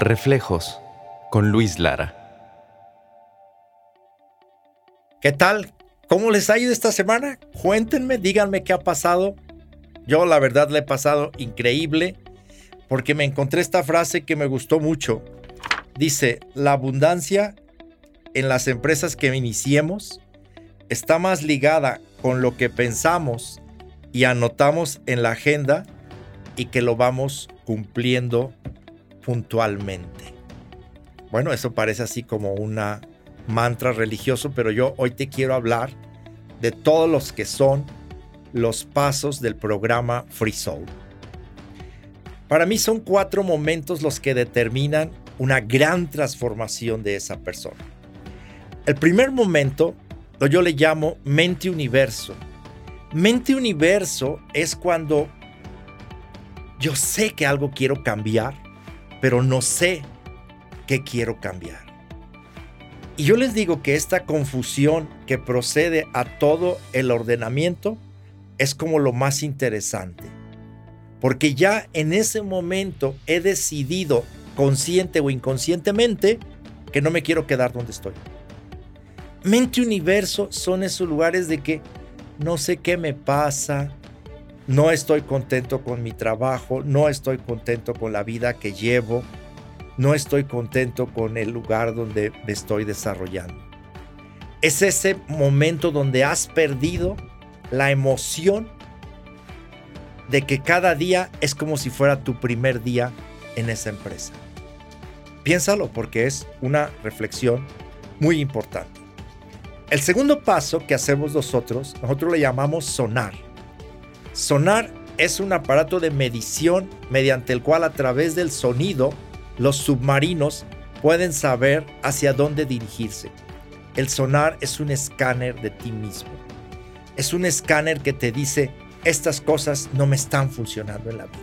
Reflejos con Luis Lara. ¿Qué tal? ¿Cómo les ha ido esta semana? Cuéntenme, díganme qué ha pasado. Yo la verdad le he pasado increíble porque me encontré esta frase que me gustó mucho. Dice, la abundancia en las empresas que iniciemos está más ligada con lo que pensamos y anotamos en la agenda y que lo vamos cumpliendo puntualmente. Bueno, eso parece así como una mantra religioso, pero yo hoy te quiero hablar de todos los que son los pasos del programa Free Soul. Para mí son cuatro momentos los que determinan una gran transformación de esa persona. El primer momento lo yo le llamo mente universo. Mente universo es cuando yo sé que algo quiero cambiar, pero no sé qué quiero cambiar. Y yo les digo que esta confusión que procede a todo el ordenamiento es como lo más interesante. Porque ya en ese momento he decidido, consciente o inconscientemente, que no me quiero quedar donde estoy. Mente universo son esos lugares de que no sé qué me pasa, no estoy contento con mi trabajo, no estoy contento con la vida que llevo, no estoy contento con el lugar donde me estoy desarrollando. Es ese momento donde has perdido la emoción de que cada día es como si fuera tu primer día en esa empresa. Piénsalo porque es una reflexión muy importante. El segundo paso que hacemos nosotros, nosotros le llamamos sonar. Sonar es un aparato de medición mediante el cual a través del sonido los submarinos pueden saber hacia dónde dirigirse. El sonar es un escáner de ti mismo. Es un escáner que te dice, estas cosas no me están funcionando en la vida.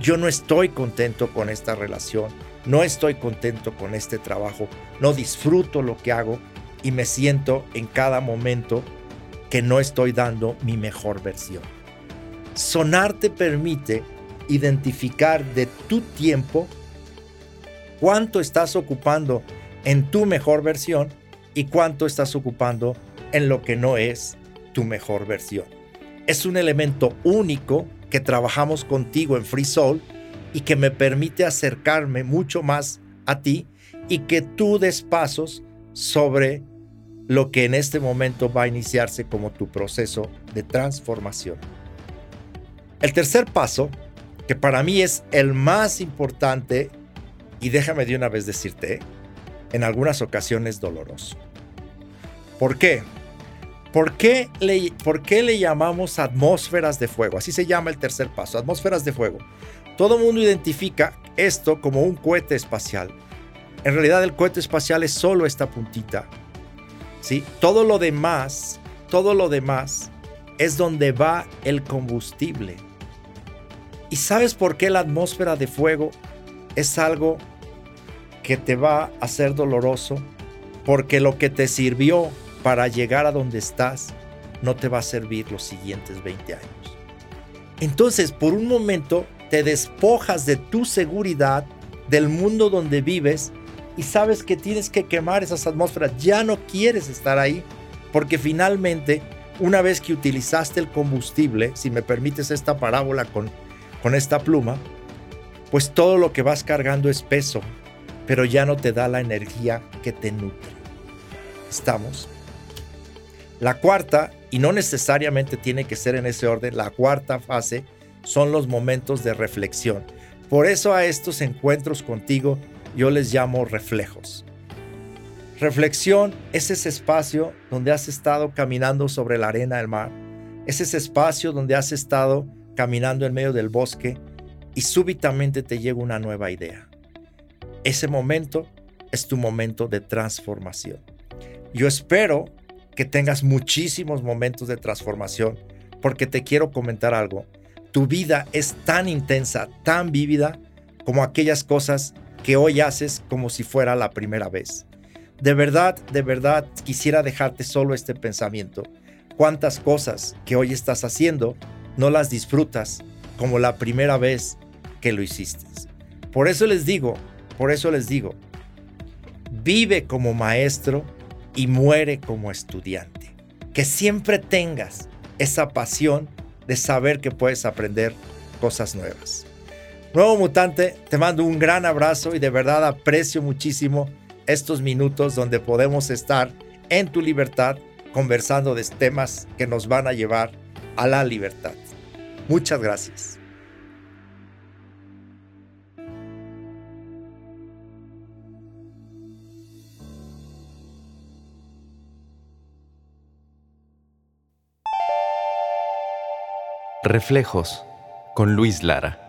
Yo no estoy contento con esta relación, no estoy contento con este trabajo, no disfruto lo que hago y me siento en cada momento que no estoy dando mi mejor versión. Sonar te permite identificar de tu tiempo cuánto estás ocupando en tu mejor versión y cuánto estás ocupando en lo que no es tu mejor versión. Es un elemento único que trabajamos contigo en Free Soul y que me permite acercarme mucho más a ti y que tú des pasos sobre lo que en este momento va a iniciarse como tu proceso de transformación. El tercer paso, que para mí es el más importante, y déjame de una vez decirte, en algunas ocasiones doloroso. ¿Por qué? ¿Por qué, le, ¿Por qué le llamamos atmósferas de fuego? Así se llama el tercer paso, atmósferas de fuego. Todo mundo identifica esto como un cohete espacial. En realidad el cohete espacial es solo esta puntita. ¿sí? Todo lo demás, todo lo demás es donde va el combustible. ¿Y sabes por qué la atmósfera de fuego es algo que te va a hacer doloroso? Porque lo que te sirvió para llegar a donde estás no te va a servir los siguientes 20 años. Entonces, por un momento, te despojas de tu seguridad, del mundo donde vives, y sabes que tienes que quemar esas atmósferas. Ya no quieres estar ahí, porque finalmente, una vez que utilizaste el combustible, si me permites esta parábola con con esta pluma, pues todo lo que vas cargando es peso, pero ya no te da la energía que te nutre. ¿Estamos? La cuarta, y no necesariamente tiene que ser en ese orden, la cuarta fase son los momentos de reflexión. Por eso a estos encuentros contigo yo les llamo reflejos. Reflexión es ese espacio donde has estado caminando sobre la arena del mar. Es ese espacio donde has estado caminando en medio del bosque y súbitamente te llega una nueva idea. Ese momento es tu momento de transformación. Yo espero que tengas muchísimos momentos de transformación porque te quiero comentar algo. Tu vida es tan intensa, tan vívida como aquellas cosas que hoy haces como si fuera la primera vez. De verdad, de verdad quisiera dejarte solo este pensamiento. ¿Cuántas cosas que hoy estás haciendo no las disfrutas como la primera vez que lo hiciste. Por eso les digo Por eso les digo, vive como maestro y muere como estudiante. Que siempre tengas esa pasión de saber que puedes aprender cosas nuevas. Nuevo mutante, te mando un gran abrazo y de verdad aprecio muchísimo estos minutos donde podemos estar en tu libertad conversando de temas que nos van a llevar a la libertad. Muchas gracias. Reflejos con Luis Lara.